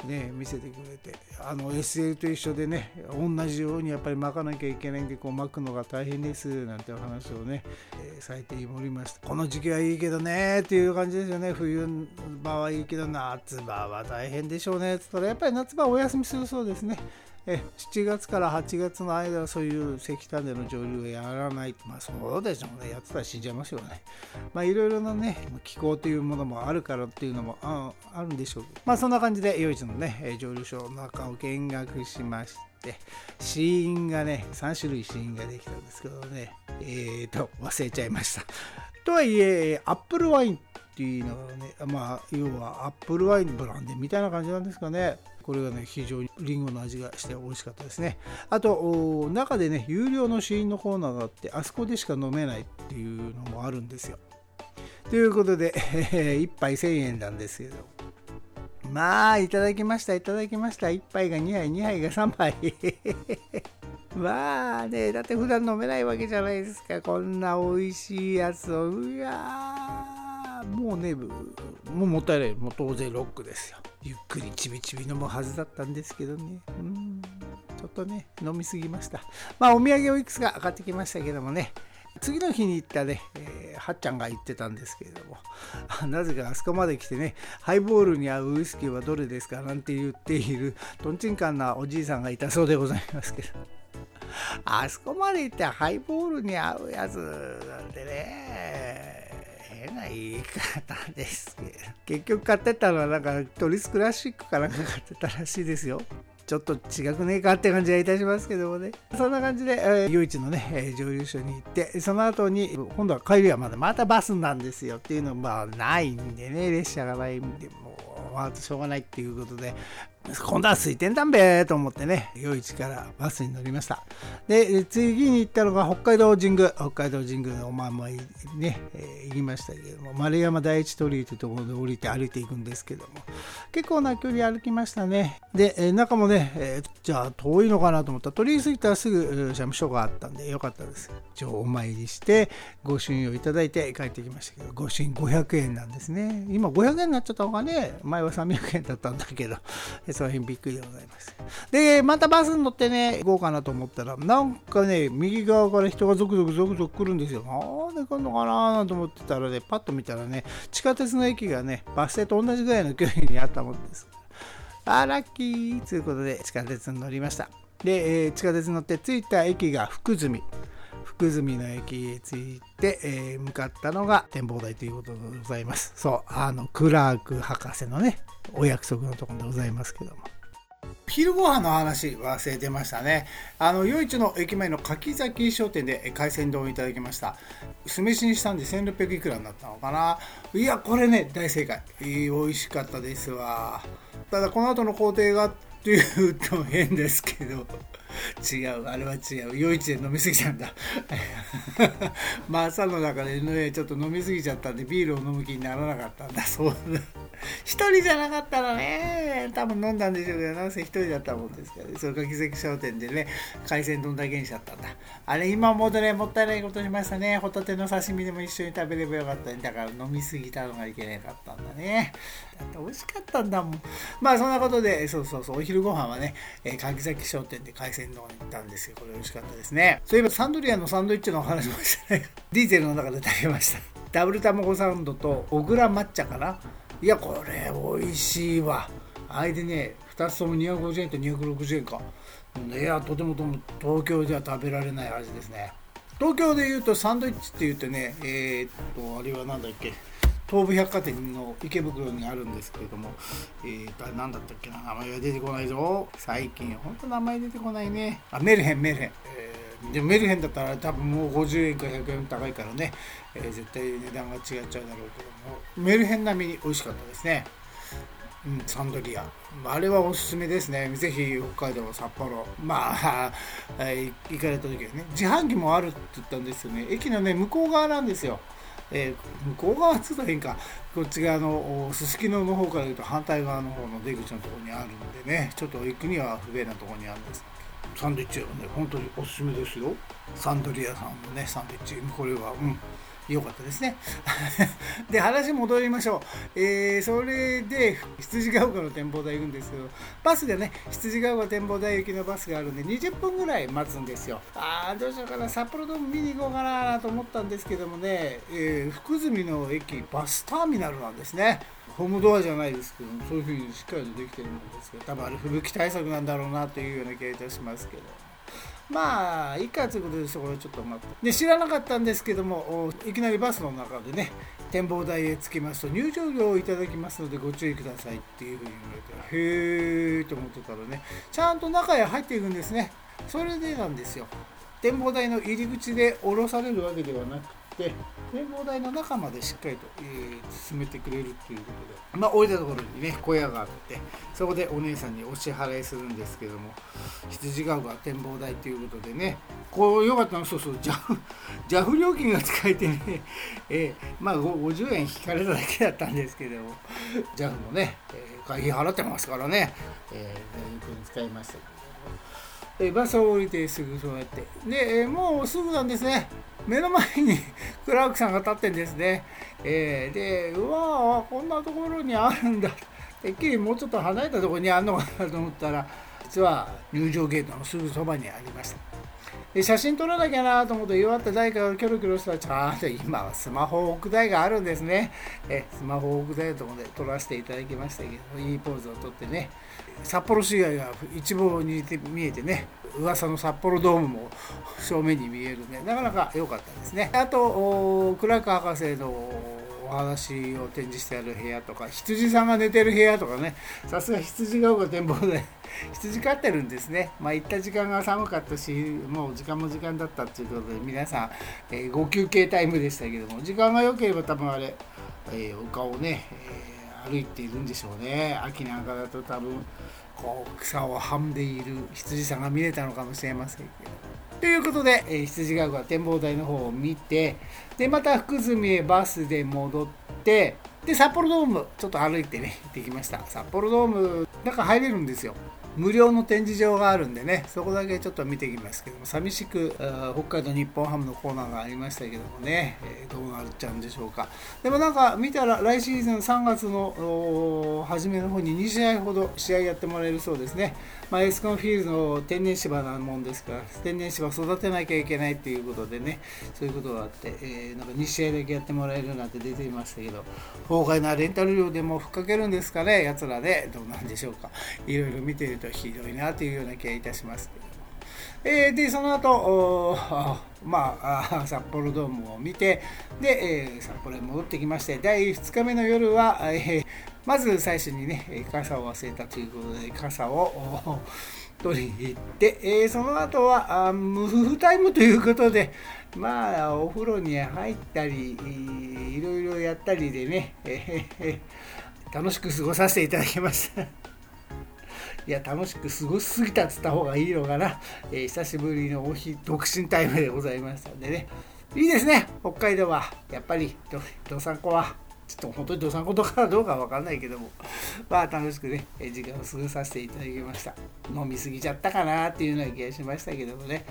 ね、見せてくれてあの SL と一緒でね同じようにやっぱり巻かなきゃいけないんでこう巻くのが大変ですなんてお話をね、えー、されておりました。この時期はいいけどねっていう感じですよね。冬場はいいけど夏場は大変でしょうね。っつったらやっぱり夏場はお休みするそうですね。え7月から8月の間はそういう石炭での蒸留をやらない。まあそうでしょうね。やってたら死んじゃいますよね。まあいろいろなね、気候というものもあるからっていうのもあるんでしょう。まあそんな感じで、余市のね、蒸留所の中を見学しまして、死因がね、3種類死因ができたんですけどね、えーと、忘れちゃいました。とはいえ、アップルワインっていうのがね、まあ要はアップルワインブランデーみたいな感じなんですかね。これがね非常にりんごの味がして美味しかったですね。あと中でね有料の試飲のコーナーがあってあそこでしか飲めないっていうのもあるんですよ。ということで 1杯1000円なんですけど。まあいただきましたいただきました。1杯が2杯2杯が3杯。まあねだって普段飲めないわけじゃないですか。こんな美味しいやつを。うわもうねもうもったいない。もう当然ロックですよ。ゆっくりちびちび飲むはずだったんですけどね。うんちょっとね飲みすぎました。まあお土産をいくつか買ってきましたけどもね。次の日に行ったね、えー、はっちゃんが言ってたんですけれども、なぜかあそこまで来てね、ハイボールに合うウイスキーはどれですかなんて言っている、とんちんかんなおじいさんがいたそうでございますけど、あそこまで行ってハイボールに合うやつなんてね、変な言い方ですけど。結局買ってたのはなんかトリスクラシックかなんか買ってたらしいですよ。ちょっと違くねえかって感じはいたしますけどもね。そんな感じで、えー、夜市のね、え、蒸留所に行ってその後に今度は帰りはまだまたバスなんですよ。っていうのはまあないんでね列車がないんでもうまあしょうがないっていうことで今度は空いてんだんべと思ってね。夜市からバスに乗りました。で次に行ったのが北海道神宮。北海道神宮のお守りね、えー、行きましたけども丸山第一鳥居というところで降りて歩いていくんですけども結構な距離歩きましたね。で、えー、中もね、えー、じゃあ遠いのかなと思った。ら鳥居過ぎたらすぐ社務所があったんでよかったです。一応お参りして御朱印をいただいて帰ってきましたけど御朱印500円なんですね。今500円になっちゃった方がね前は300円だったんだけどその辺びっくりでございます。で、またバスに乗ってね、行こうかなと思ったら、なんかね、右側から人がゾクゾクゾクゾク来るんですよ。なんで来るのかなと思ってたらね、パッと見たらね、地下鉄の駅がね、バス停と同じぐらいの距離にあったもんです。あ、ラッキーということで、地下鉄に乗りました。で、えー、地下鉄に乗って着いた駅が福住。福住の駅へ着いて、えー、向かったのが展望台ということでございます。そう、あの、クラーク博士のね、お約束のところでございますけども。昼ご飯の話忘れてましたね。あの、夜市の駅前の柿崎商店で海鮮丼をいただきました。酢飯にしたんで1600いくらになったのかな。いや、これね、大正解。美味しかったですわ。ただ、この後の工程がっていうと変ですけど、違う、あれは違う。夜市で飲みすぎちゃうんだ。まあ朝の中で、ね、ちょっと飲みすぎちゃったんでビールを飲む気にならなかったんだ。そう一人じゃなかったらね、多分飲んだんでしょうけど、なんせ一人だったもんですからね。それか奇跡商店でね、海鮮丼だけにしちゃったんだ。あれ、今思うとね、もったいないことしましたね。ホタテの刺身でも一緒に食べればよかったんだから飲みすぎたのがいけなかったんだね。だって美味しかったんだもん。まあそんなことで、そうそうそう、お昼ご飯はね、えー、柿崎商店で海鮮丼行ったんですよ。これ美味しかったですね。そういえばサンドリアのサンドイッチのお話もしたね。ディーゼルの中で食べました。ダブル卵サンドと小倉抹茶かないやこれ美味しいわあれでね2つとも250円と260円かいやとてもとも東京では食べられない味ですね東京でいうとサンドイッチって言ってねえー、っとあれは何だっけ？東武百貨店の池袋にあるんですけれども、えー、と何だったっけな名前が出てこないぞ。最近ほんと名前出てこないね。あメルヘンメルヘン、えー、でもメルヘンだったら多分もう50円か100円高いからね、えー、絶対値段が違っちゃうだろうけども。メルヘン並みに美味しかったですね。うん、サンドリア。あれはおすすめですね。ぜひ北海道札幌。まあ 行かれた時はね。自販機もあるって言ったんですよね。駅のね向こう側なんですよえー、向こう側つったら変かこっち側のすすきのの方から言うと反対側の方の出口のところにあるんでね。ちょっと行くには不便なところにあるんです。サンドイッチはね本当におすすめですよ。サンドリアさんのねサンドイッチ。これはうん。良かったですね。で、話戻りましょう。えー、それで、羊ヶ丘の展望台行くんですけど、バスでね、羊ヶ丘展望台行きのバスがあるんで、20分ぐらい待つんですよ。あー、どうしようかな、札幌ドーム見に行こうかなと思ったんですけどもね、えー、福住の駅、バスターミナルなんですね。ホームドアじゃないですけどそういうふうにしっかりできてるんですけど多分あれ吹雪対策なんだろうなというような気がいたしますけど。まあいいかということでそこでちょっと待って。で知らなかったんですけどもいきなりバスの中でね展望台へ着きますと入場料をいただきますのでご注意くださいっていうふうに言われてへえと思ってたらねちゃんと中へ入っていくんですね。それでなんですよ。展望台の入り口で降ろされるわけではなくて展望台の中までしっかりと、えー、進めてくれるっていうことでまあ降りたところにね小屋があってそこでお姉さんにお支払いするんですけども羊ヶ丘展望台ということでねこうよかったの。そうそう JAF 料金が使えてね、えー、まあ50円引かれただけだったんですけども JAF もね、えー、会費払ってますからね、えー、有効に使いましたえバスを降りてすぐそうやって。で、えもうすぐなんですね。目の前に クラークさんが立ってんですね、えー、でうわこんなところにあるんだ。てっきりもうちょっと離れたところにあるのかなと思ったら実は入場ゲートのすぐそばにありました。で写真撮らなきゃなと思って弱った台からキョロキョロしたらちゃんと今はスマホ置く台があるんですね。えスマホ置く台のところで撮らせていただきましたけどいいポーズを撮ってね。札幌市街が一望に見えてね噂の札幌ドームも正面に見えるね。なかなか良かったですね。あとクラーク博士のお話を展示してある部屋とか羊さんが寝てる部屋とかね。さすが羊が丘展望で 羊飼ってるんですね。まあ行った時間が寒かったしもう時間も時間だったっていうことで皆さん、えー、ご休憩タイムでしたけども時間が良ければ多分あれ、えー、丘をね、えー歩いているんでしょうね。秋なんかだと多分、こう草をはんでいる羊さんが見れたのかもしれませんけど。ということで、えー、羊ヶ丘展望台の方を見てでまた福住へバスで戻ってで札幌ドームちょっと歩いてね行ってきました。札幌ドーム中入れるんですよ。無料の展示場があるんでねそこだけちょっと見ていきますけども寂しく北海道日本ハムのコーナーがありましたけどもね、えー、どうなっちゃうんでしょうか。でもなんか見たら来シーズン3月の初めの方に2試合ほど試合やってもらえるそうですね、まあ、エスコンフィールドの天然芝なもんですから天然芝育てなきゃいけないっていうことでねそういうことがあって、えー、なんか2試合だけやってもらえるなんて出ていましたけど法外なレンタル料でもふっかけるんですかねやつらでどうなんでしょうか。いろいろ見てるとひどいなというような気がいたしますえー、でその後 まあ札幌ドームを見てで、えー、札幌へ戻ってきまして第2日目の夜は、えー、まず最初にね傘を忘れたということで傘を取りに行って、えー、その後はあ無夫婦タイムということでまあお風呂に入ったりいろいろやったりでね、えー、楽しく過ごさせていただきました。いや、楽しく過ごしすぎたっつった方がいいのかな。えー、久しぶりのお日、独身タイムでございましたんでね。いいですね、北海道は。やっぱり、どさんこは。ちょっと本当にどさんことかどうかわかんないけども、まあ楽しくね、時間を過ごさせていただきました。飲みすぎちゃったかなっていうような気がしましたけどもね。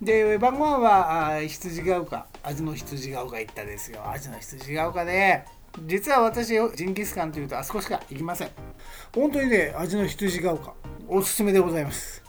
で、晩ご飯は羊が丘、味の羊が丘行ったですよ。味の羊が丘ね。実は私ジンギスカンというとあそこしか行きません本当にね味の羊が丘おすすめでございます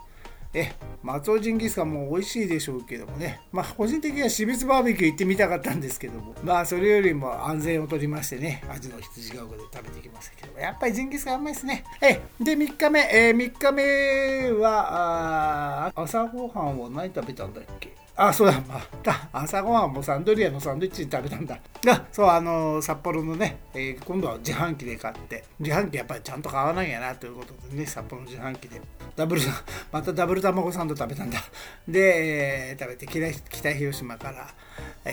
え松尾ジンギスカンも美味しいでしょうけどもね。まあ個人的には私別バーベキュー行ってみたかったんですけども。まあそれよりも安全をとりましてね味の羊が丘で食べてきましたけどやっぱりジンギスカンうまいですね。えで3日目、えー、3日目は朝ごはんは何食べたんだっけ？あ、そうだ、また朝ごはんもサンドリアのサンドイッチ食べたんだ。あ、そう、あの、札幌のね、えー、今度は自販機で買って、自販機やっぱりちゃんと買わないんやなということでね、札幌の自販機で、ダブル、またダブル卵サンド食べたんだ。で、えー、食べて北、北広島から、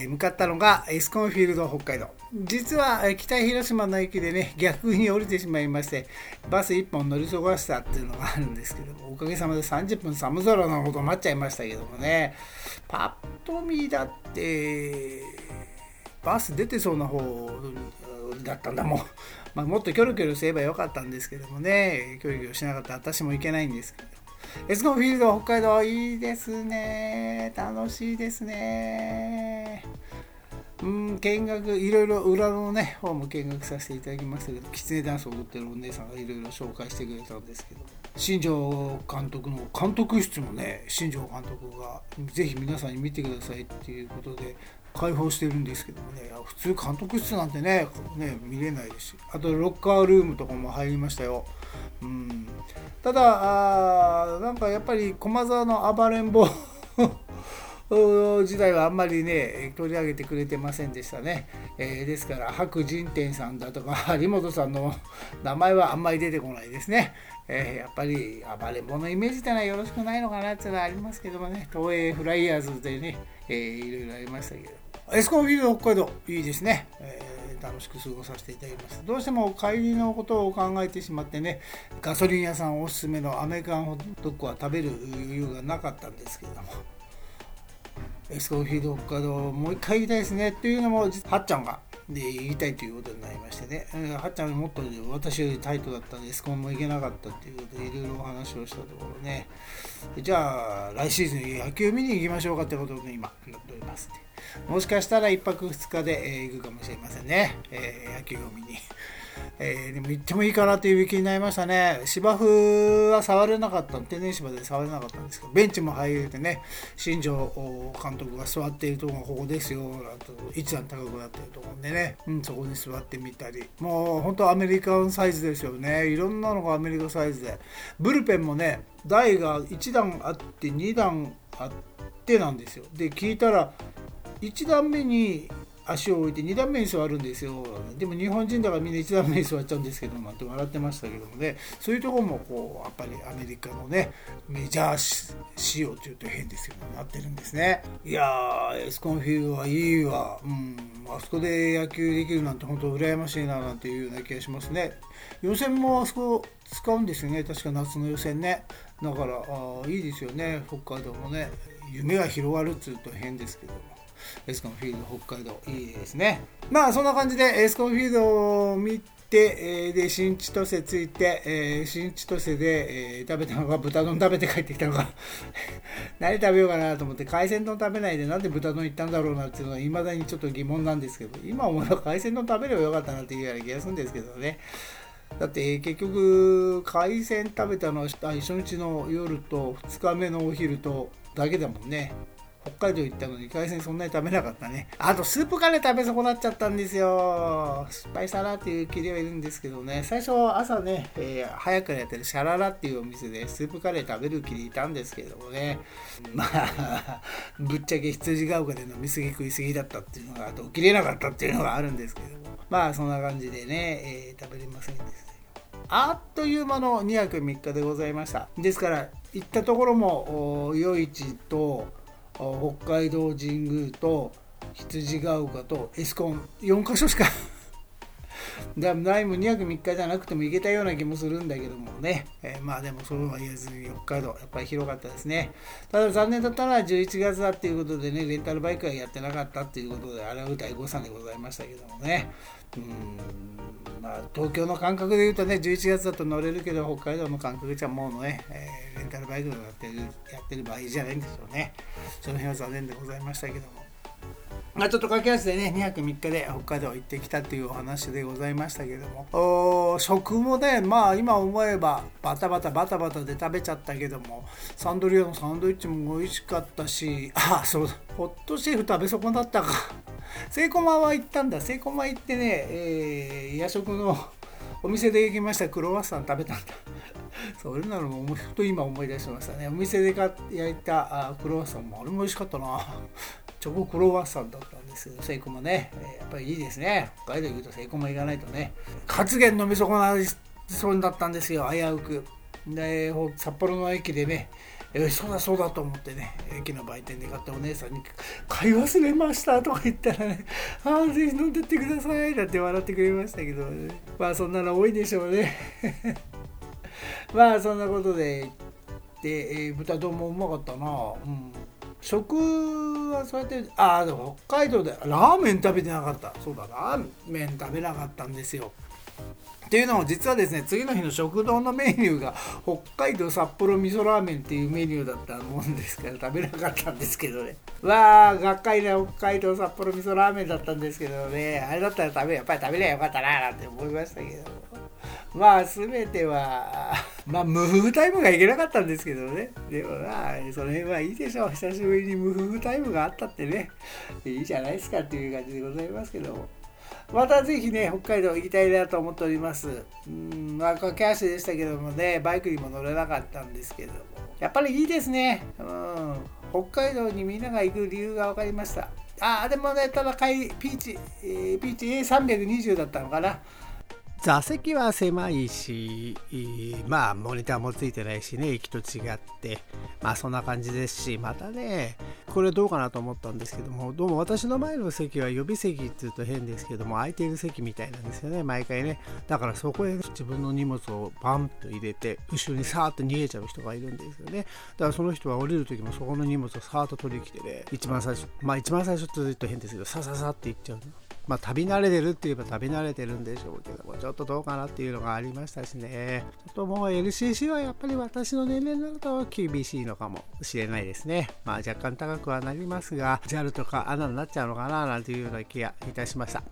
向かったのがエスコンフィールド北海道。実は、北広島の駅でね、逆に降りてしまいまして、バス1本乗り過ごしたっていうのがあるんですけども、おかげさまで30分寒空のほど待っちゃいましたけどもね、パッと見だってバス出てそうな方だったんだもん、まあ、もっとキョロキョロすればよかったんですけどもねキョロキョロしなかったら私も行けないんですけど。エスコンフィールド北海道いいですね。楽しいですね。うん見学いろいろ裏のね方も見学させていただきましたけどきつねダンスを踊ってるお姉さんがいろいろ紹介してくれたんですけど新庄監督の監督室もね新庄監督がぜひ皆さんに見てくださいっていうことで開放してるんですけどもね普通監督室なんてねね見れないですしあとロッカールームとかも入りましたよ、うん、ただあなんかやっぱり駒沢の暴れん坊 時代はあんまりね取り上げてくれてませんでしたね、えー、ですから白仁天さんだとか有本さんの名前はあんまり出てこないですね、えー、やっぱり暴れん坊のイメージってのはよろしくないのかなっていうのはありますけどもね。東映フライヤーズでね、えー、いろいろありましたけど。エスコンフィールド北海道いいですね、えー、楽しく過ごさせていただきます。どうしても帰りのことを考えてしまってねガソリン屋さんおすすめのアメリカンホットドッグは食べる余裕がなかったんですけれどもエスコンフィード北海道もう一回行きたいですねっていうのもはっちゃんがで行きたいということになりましてね、はっちゃんもっと私よりタイトだったんでエスコンも行けなかったっていうことでいろいろお話をしたところね。じゃあ来シーズン野球見に行きましょうかってことで今なっております。もしかしたら1泊2日で、えー、行くかもしれませんね、えー、野球を見に。えー、でも行ってもいいかなという気になりましたね。芝生は触れなかった、天然芝で触れなかったんですけど、ベンチも入れてね、新庄監督が座っているところがここですよ、なんと一段高くなってると思うんでね、うん、そこに座ってみたり、もう本当アメリカンサイズですよね。いろんなのがアメリカサイズで。ブルペンもね、台が1段あって2段あってなんですよ。で、聞いたら、1段目に足を置いて2段目に座るんですよ。でも日本人だからみんな1段目に座っちゃうんですけどなんて笑ってましたけどもね。そういうとこもこうやっぱりアメリカのねメジャー仕様というと変ですけどなってるんですね。いやーエスコンフィールドはいいわ。うん。あそこで野球できるなんて本当羨ましいななんていうような気がしますね。予選もあそこ使うんですよね。確か夏の予選ね。だからあいいですよね。北海道もね。夢が広がるっつうと変ですけども。エスコンフィールド北海道いいですね。まあそんな感じでエスコンフィールドを見て、えー、で新千歳着いて、え、新千歳で、え、食べたのが豚丼食べて帰ってきたのが 何食べようかなと思って海鮮丼食べないでなんで豚丼行ったんだろうなっていうのはいまだにちょっと疑問なんですけど今思えば海鮮丼食べればよかったなっていうような気がするんですけどね。だって結局海鮮食べたのは初日の夜と2日目のお昼とだけだもんね。北海道行ったのに海鮮そんなに食べなかったね。あとスープカレー食べ損なっちゃったんですよ。失敗したなっていう気ではいるんですけどね。最初朝ね、えー、早くやってるシャララっていうお店でスープカレー食べる気でいたんですけどもね。まあ ぶっちゃけ羊が丘で飲みすぎ食いすぎだったっていうのがあと起きれなかったっていうのがあるんですけども。まあそんな感じでね、えー、食べれませんでしたあっという間の2泊3日でございました。ですから行ったところも夜市と北海道神宮と羊ヶ丘とエスコン。4か所しか。だないも2泊3日じゃなくても行けたような気もするんだけどもね、えー、まあでもそうは言えずに北海道やっぱり広かったですね。ただ残念だったのは11月だっていうことでねレンタルバイクはやってなかったっていうことであれは大誤算でございましたけどもね。うん。な東京の感覚で言うとね11月だと乗れるけど北海道の感覚じゃもうね、えー、レンタルバイクでやってるやってる場合じゃないんですよね。その辺は残念でございましたけども。まあ、ちょっと駆け足でね2泊3日で北海道行ってきたというお話でございましたけども。食もねまあ今思えばバタバタバタバタで食べちゃったけどもサンドリアのサンドイッチも美味しかったしあそうだ。ホットシェフ食べ損なったか。セイコマは行ったんだ。セイコマ行ってね、えー、夜食のお店で行きました。クロワッサン食べたんだ。それなのもふと今思い出しましたね。お店で焼いたクロワッサンもあれも美味しかったな。チョコクロワッサンだったんですけど、セイコもね、えやっぱりいいですね。北海道行くとセイコも行かないとね。活源飲み損なりそうになったんですよ、危うく。で、札幌の駅でね、えそうだそうだと思ってね、駅の売店で買ったお姉さんに、買い忘れましたとか言ったらね、ああ、ぜひ飲んでってくださいなんて笑ってくれましたけど、ね、まあそんなの多いでしょうね。まあそんなことで、で、えー、豚丼もうまかったな。うん食はそうやってああでも北海道でラーメン食べてなかった。そうだラーメン食べなかったんですよ。っていうのも実はですね次の日の食堂のメニューが北海道札幌味噌ラーメンっていうメニューだったもんですから食べなかったんですけどね。わあがっかりな北海道札幌味噌ラーメンだったんですけどね。あれだったら食べやっぱり食べりゃよかったななんて思いましたけどまあ全てはまあ無夫婦タイムがいけなかったんですけどね。でもまあその辺はいいでしょう。久しぶりに無夫婦タイムがあったってね。いいじゃないですかっていう感じでございますけども。またぜひね北海道行きたいなと思っております。うんまあ駆け足でしたけどもねバイクにも乗れなかったんですけども。やっぱりいいですね。うん。北海道にみんなが行く理由が分かりました。ああでもねただピーチ、えー、ピーチ A320 だったのかな。座席は狭いし、まあモニターもついてないしね、駅と違って、まあそんな感じですし、またね、これどうかなと思ったんですけども、どうも私の前の席は予備席って言うと変ですけども、空いている席みたいなんですよね、毎回ね。だからそこへ自分の荷物をバンと入れて、後ろにさーっと逃げちゃう人がいるんですよね。だからその人は降りる時もそこの荷物をさーっと取りに来てね、一番最初、まあ一番最初って言うと変ですけど、さささって行っちゃう。まあ、旅慣れてるって言えば旅慣れてるんでしょうけども、ちょっとどうかなっていうのがありましたしね。ちょっともう LCC はやっぱり私の年齢になると厳しいのかもしれないですね。まあ若干高くはなりますが、JAL とか ANA になっちゃうのかななんていうような気がいたしました。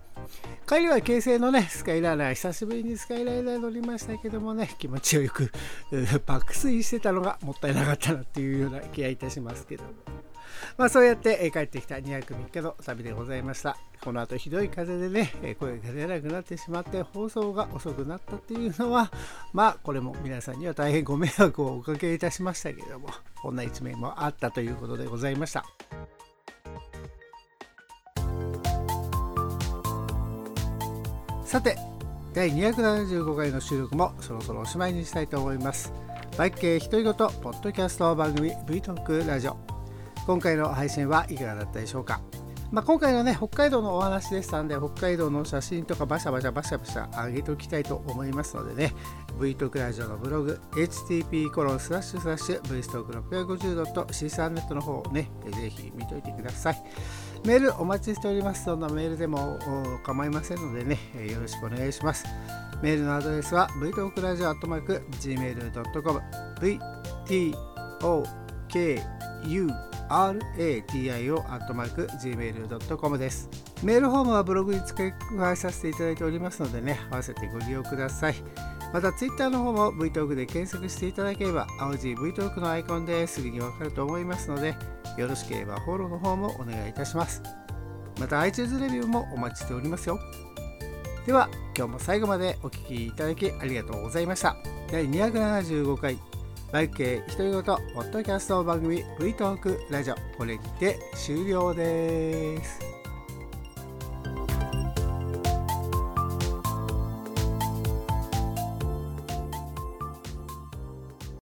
帰りは京成のね、スカイライナー、久しぶりにスカイライナー乗りましたけどもね、気持ちよく 爆睡してたのがもったいなかったなっていうような気がいたしますけども。まあそうやって帰ってきた2泊3日の旅でございました。この後ひどい風でね、声が出なくなってしまって放送が遅くなったっていうのは、まあこれも皆さんには大変ご迷惑をおかけいたしましたけれども、こんな一面もあったということでございました。さて第275回の収録もそろそろおしまいにしたいと思いますバイク系独り言ポッドキャスト番組 V トークラジオ今回の配信はいかがだったでしょうか？まあ、今回のね北海道のお話でしたんで北海道の写真とかバシャバシャバシャバシャ上げておきたいと思いますのでね V トークラジオのブログ http コロンスラッシュスラッシュ V ストーク 650.C3 の方をねぜひ見といてください。メールお待ちしておりますどんなメールでも構いませんのでねよろしくお願いします。メールのアドレスは v トークラジオアットマーク gmail.com vtokU radio.gmail.com です。メールフォームはブログに付け加えさせていただいておりますのでね、合わせてご利用ください。また Twitter の方も VTalk で検索していただければ、青字 VTalk のアイコンですぐにわかると思いますので、よろしければフォローの方もお願いいたします。また iTunes レビューもお待ちしておりますよ。では、今日も最後までお聴きいただきありがとうございました。第275回バイク系独り言ポッドキャスト番組 V トークラジオこれにて終了です。